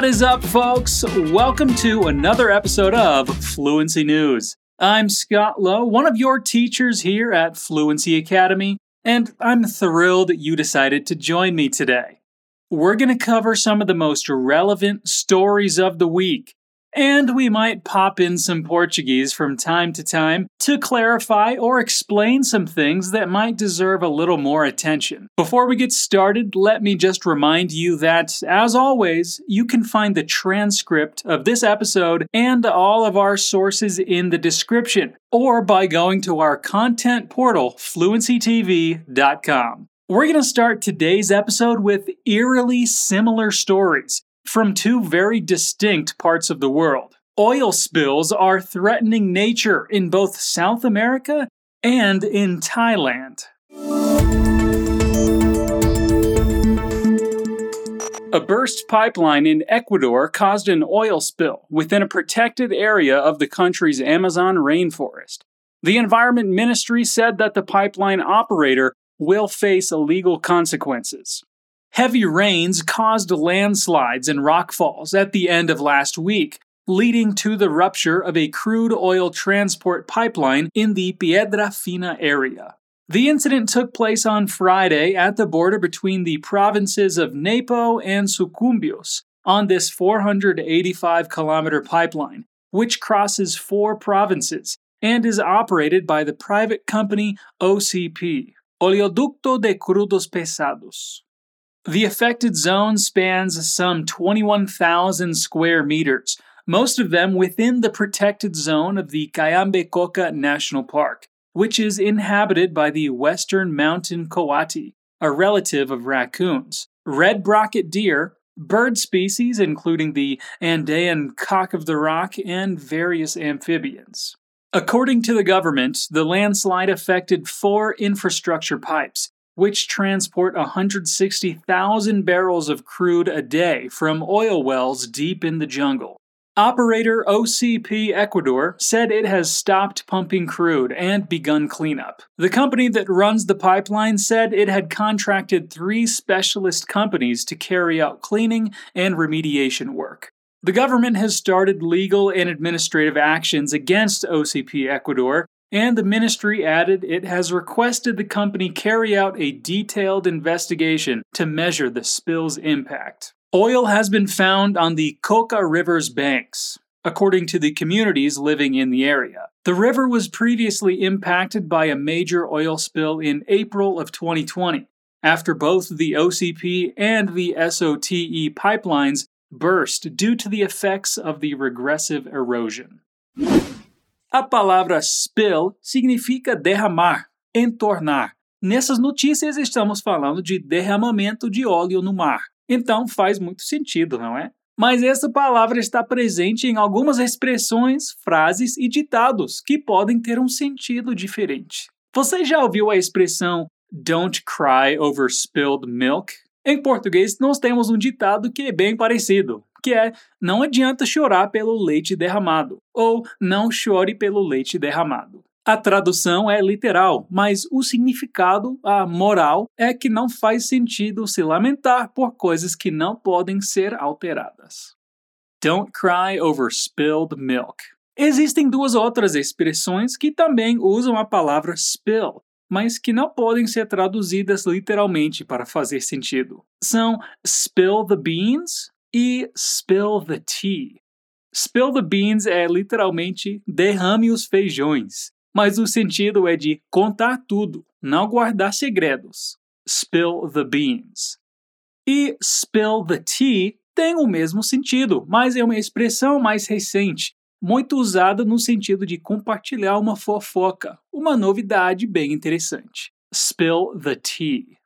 What is up, folks? Welcome to another episode of Fluency News. I'm Scott Lowe, one of your teachers here at Fluency Academy, and I'm thrilled that you decided to join me today. We're going to cover some of the most relevant stories of the week, and we might pop in some Portuguese from time to time to clarify or explain some things that might deserve a little more attention. Before we get started, let me just remind you that, as always, you can find the transcript of this episode and all of our sources in the description, or by going to our content portal, fluencytv.com. We're going to start today's episode with eerily similar stories from two very distinct parts of the world. Oil spills are threatening nature in both South America and in Thailand. A burst pipeline in Ecuador caused an oil spill within a protected area of the country's Amazon rainforest. The Environment Ministry said that the pipeline operator will face legal consequences. Heavy rains caused landslides and rockfalls at the end of last week, leading to the rupture of a crude oil transport pipeline in the Piedra Fina area. The incident took place on Friday at the border between the provinces of Napo and Sucumbios on this 485 kilometer pipeline, which crosses four provinces and is operated by the private company OCP, Oleoducto de Crudos Pesados. The affected zone spans some 21,000 square meters, most of them within the protected zone of the Cayambe Coca National Park, which is inhabited by the western mountain coati, a relative of raccoons, red brocket deer, bird species including the Andean cock of the rock, and various amphibians. According to the government, the landslide affected four infrastructure pipes, which transport 160,000 barrels of crude a day from oil wells deep in the jungle. Operator OCP Ecuador said it has stopped pumping crude and begun cleanup. The company that runs the pipeline said it had contracted three specialist companies to carry out cleaning and remediation work. The government has started legal and administrative actions against OCP Ecuador and the ministry added it has requested the company carry out a detailed investigation to measure the spill's impact. Oil has been found on the Coca River's banks, according to the communities living in the area. The river was previously impacted by a major oil spill in April of 2020, after both the OCP and the SOTE pipelines burst due to the effects of the regressive erosion. A palavra spill significa derramar, entornar. Nessas notícias estamos falando de derramamento de óleo no mar. Então faz muito sentido, não é? Mas essa palavra está presente em algumas expressões, frases e ditados que podem ter um sentido diferente. Você já ouviu a expressão don't cry over spilled milk? Em português, nós temos um ditado que é bem parecido que é não adianta chorar pelo leite derramado, ou não chore pelo leite derramado. A tradução é literal, mas o significado, a moral, é que não faz sentido se lamentar por coisas que não podem ser alteradas. Don't cry over spilled milk. Existem duas outras expressões que também usam a palavra spill, mas que não podem ser traduzidas literalmente para fazer sentido. São spill the beans e spill the tea. Spill the beans é literalmente derrame os feijões, mas o sentido é de contar tudo, não guardar segredos. Spill the beans. E spill the tea tem o mesmo sentido, mas é uma expressão mais recente, muito usada no sentido de compartilhar uma fofoca, uma novidade bem interessante. Spill the tea.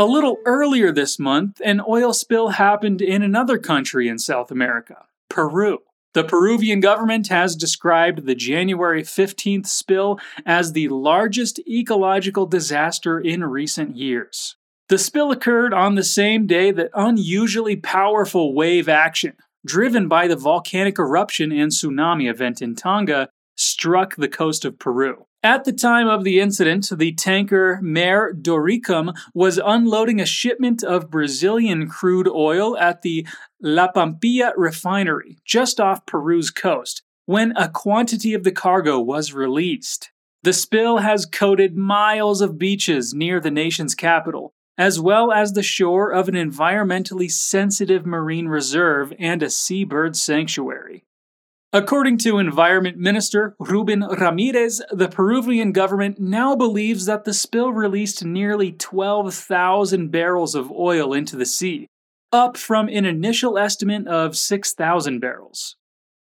A little earlier this month, an oil spill happened in another country in South America, Peru. The Peruvian government has described the January 15th spill as the largest ecological disaster in recent years. The spill occurred on the same day that unusually powerful wave action, driven by the volcanic eruption and tsunami event in Tonga, struck the coast of Peru. At the time of the incident, the tanker Mare Doricum was unloading a shipment of Brazilian crude oil at the La Pampilla refinery, just off Peru's coast, when a quantity of the cargo was released. The spill has coated miles of beaches near the nation's capital, as well as the shore of an environmentally sensitive marine reserve and a seabird sanctuary. According to Environment Minister Ruben Ramirez, the Peruvian government now believes that the spill released nearly 12,000 barrels of oil into the sea, up from an initial estimate of 6,000 barrels.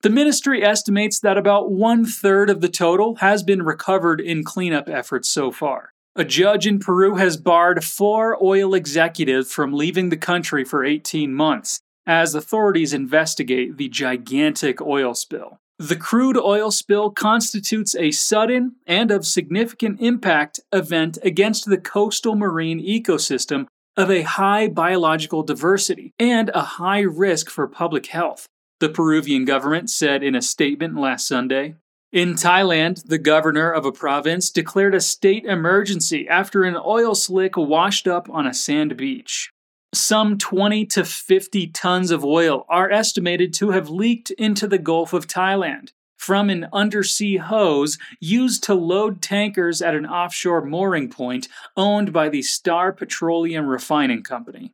The ministry estimates that about one third of the total has been recovered in cleanup efforts so far. A judge in Peru has barred four oil executives from leaving the country for 18 months, as authorities investigate the gigantic oil spill. The crude oil spill constitutes a sudden and of significant impact event against the coastal marine ecosystem of a high biological diversity and a high risk for public health, the Peruvian government said in a statement last Sunday. In Thailand, the governor of a province declared a state emergency after an oil slick washed up on a sand beach. Some 20 to 50 tons of oil are estimated to have leaked into the Gulf of Thailand from an undersea hose used to load tankers at an offshore mooring point owned by the Star Petroleum Refining Company.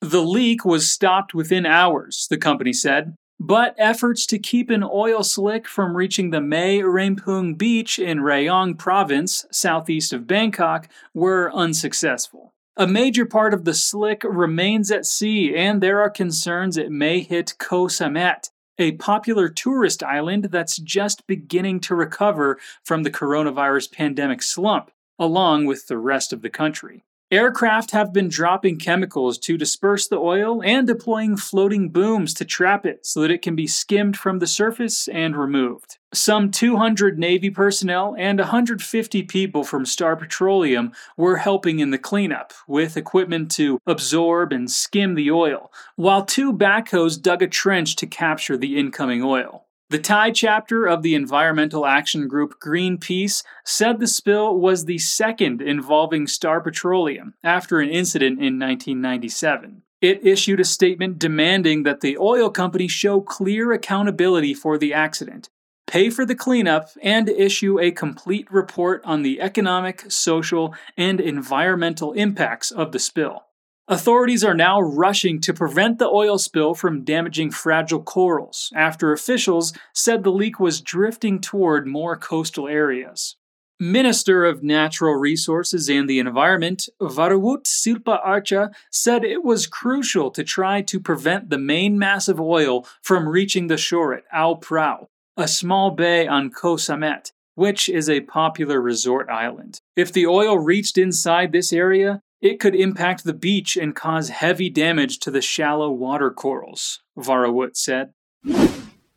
The leak was stopped within hours, the company said, but efforts to keep an oil slick from reaching the Mae Rempung beach in Rayong province, southeast of Bangkok, were unsuccessful. A major part of the slick remains at sea, and there are concerns it may hit Koh Samet, a popular tourist island that's just beginning to recover from the coronavirus pandemic slump, along with the rest of the country. Aircraft have been dropping chemicals to disperse the oil and deploying floating booms to trap it so that it can be skimmed from the surface and removed. Some 200 Navy personnel and 150 people from Star Petroleum were helping in the cleanup, with equipment to absorb and skim the oil, while two backhoes dug a trench to capture the incoming oil. The Thai chapter of the environmental action group Greenpeace said the spill was the second involving Star Petroleum after an incident in 1997. It issued a statement demanding that the oil company show clear accountability for the accident, pay for the cleanup, and issue a complete report on the economic, social, and environmental impacts of the spill. Authorities are now rushing to prevent the oil spill from damaging fragile corals after officials said the leak was drifting toward more coastal areas. Minister of Natural Resources and the Environment, Varawut Silpa Archa, said it was crucial to try to prevent the main mass of oil from reaching the shore at Ao Prao, a small bay on Koh Samet, which is a popular resort island. If the oil reached inside this area, it could impact the beach and cause heavy damage to the shallow water corals, Varawut said.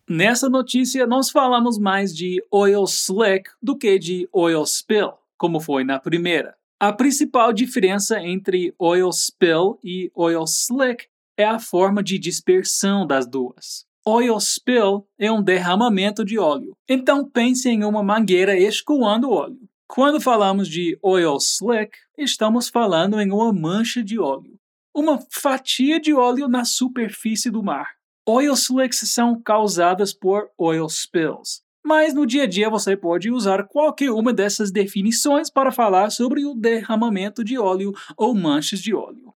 Nessa notícia, nós falamos mais de oil slick do que de oil spill, como foi na primeira. A principal diferença entre oil spill e oil slick é a forma de dispersão das duas. Oil spill é um derramamento de óleo. Então pense em uma mangueira escoando óleo. Quando falamos de oil slick, estamos falando em uma mancha de óleo, uma fatia de óleo na superfície do mar. Oil slicks são causadas por oil spills. Mas no dia a dia você pode usar qualquer uma dessas definições para falar sobre o derramamento de óleo ou manchas de óleo.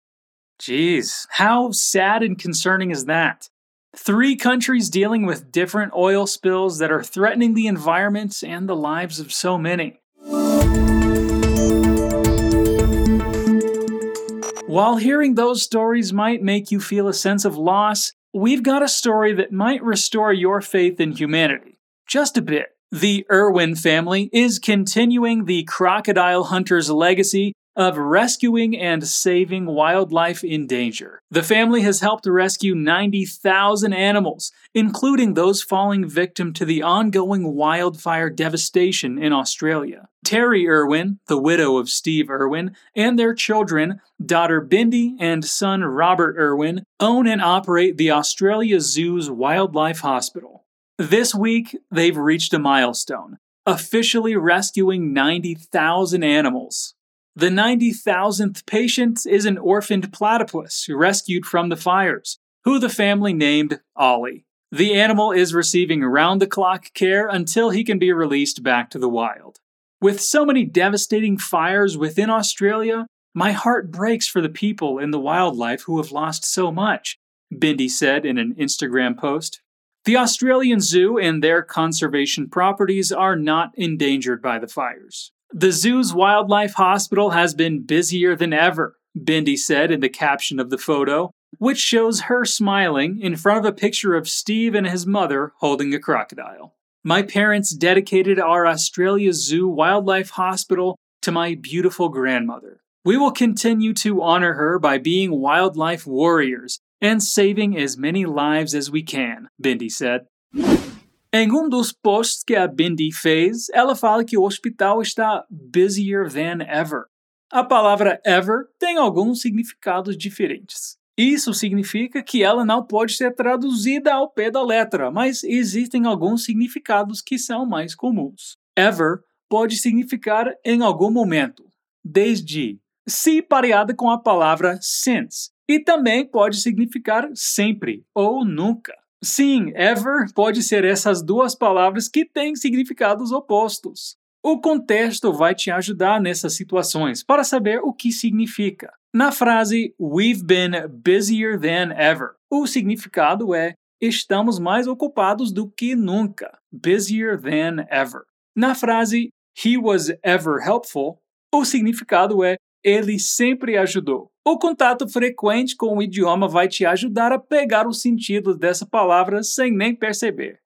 Jeez, how sad and concerning is that? Three countries dealing with different oil spills that are threatening the environment and the lives of so many. While hearing those stories might make you feel a sense of loss, we've got a story that might restore your faith in humanity. Just a bit. The Irwin family is continuing the crocodile hunter's legacy of rescuing and saving wildlife in danger. The family has helped rescue 90,000 animals, including those falling victim to the ongoing wildfire devastation in Australia. Terry Irwin, the widow of Steve Irwin, and their children, daughter Bindi and son Robert Irwin, own and operate the Australia Zoo's Wildlife Hospital. This week, they've reached a milestone, officially rescuing 90,000 animals. The 90,000th patient is an orphaned platypus rescued from the fires, who the family named Ollie. The animal is receiving round the clock care until he can be released back to the wild. With so many devastating fires within Australia, my heart breaks for the people and the wildlife who have lost so much, Bindi said in an Instagram post. The Australian Zoo and their conservation properties are not endangered by the fires. The zoo's wildlife hospital has been busier than ever, Bindi said in the caption of the photo, which shows her smiling in front of a picture of Steve and his mother holding a crocodile. My parents dedicated our Australia Zoo Wildlife Hospital to my beautiful grandmother. We will continue to honor her by being wildlife warriors and saving as many lives as we can, Bindi said. Em um dos posts que a Bindi fez, ela fala que o hospital está busier than ever. A palavra ever tem alguns significados diferentes. Isso significa que ela não pode ser traduzida ao pé da letra, mas existem alguns significados que são mais comuns. Ever pode significar em algum momento, desde, se pareada com a palavra since, e também pode significar sempre ou nunca. Sim, ever pode ser essas duas palavras que têm significados opostos. O contexto vai te ajudar nessas situações para saber o que significa. Na frase We've been busier than ever, o significado é estamos mais ocupados do que nunca. Busier than ever. Na frase He was ever helpful, o significado é ele sempre ajudou. O contato frequente com o idioma vai te ajudar a pegar o sentido dessa palavra sem nem perceber.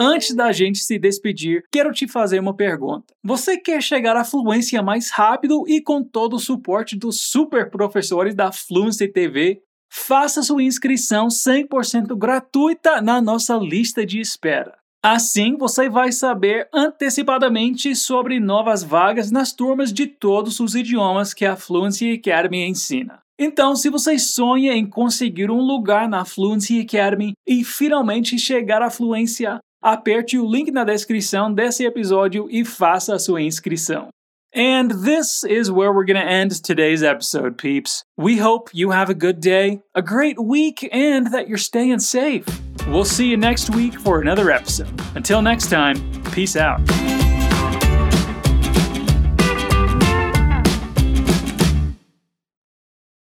Antes da gente se despedir, quero te fazer uma pergunta. Você quer chegar à fluência mais rápido e com todo o suporte dos super professores da Fluency TV? Faça sua inscrição 100% gratuita na nossa lista de espera. Assim, você vai saber antecipadamente sobre novas vagas nas turmas de todos os idiomas que a Fluency Academy ensina. Então, se você sonha em conseguir um lugar na Fluency Academy e finalmente chegar à fluência, aperte o link na descrição desse episódio e faça a sua inscrição. And this is where we're going to end today's episode, peeps. We hope you have a good day, a great week, and that you're staying safe. We'll see you next week for another episode. Until next time, peace out.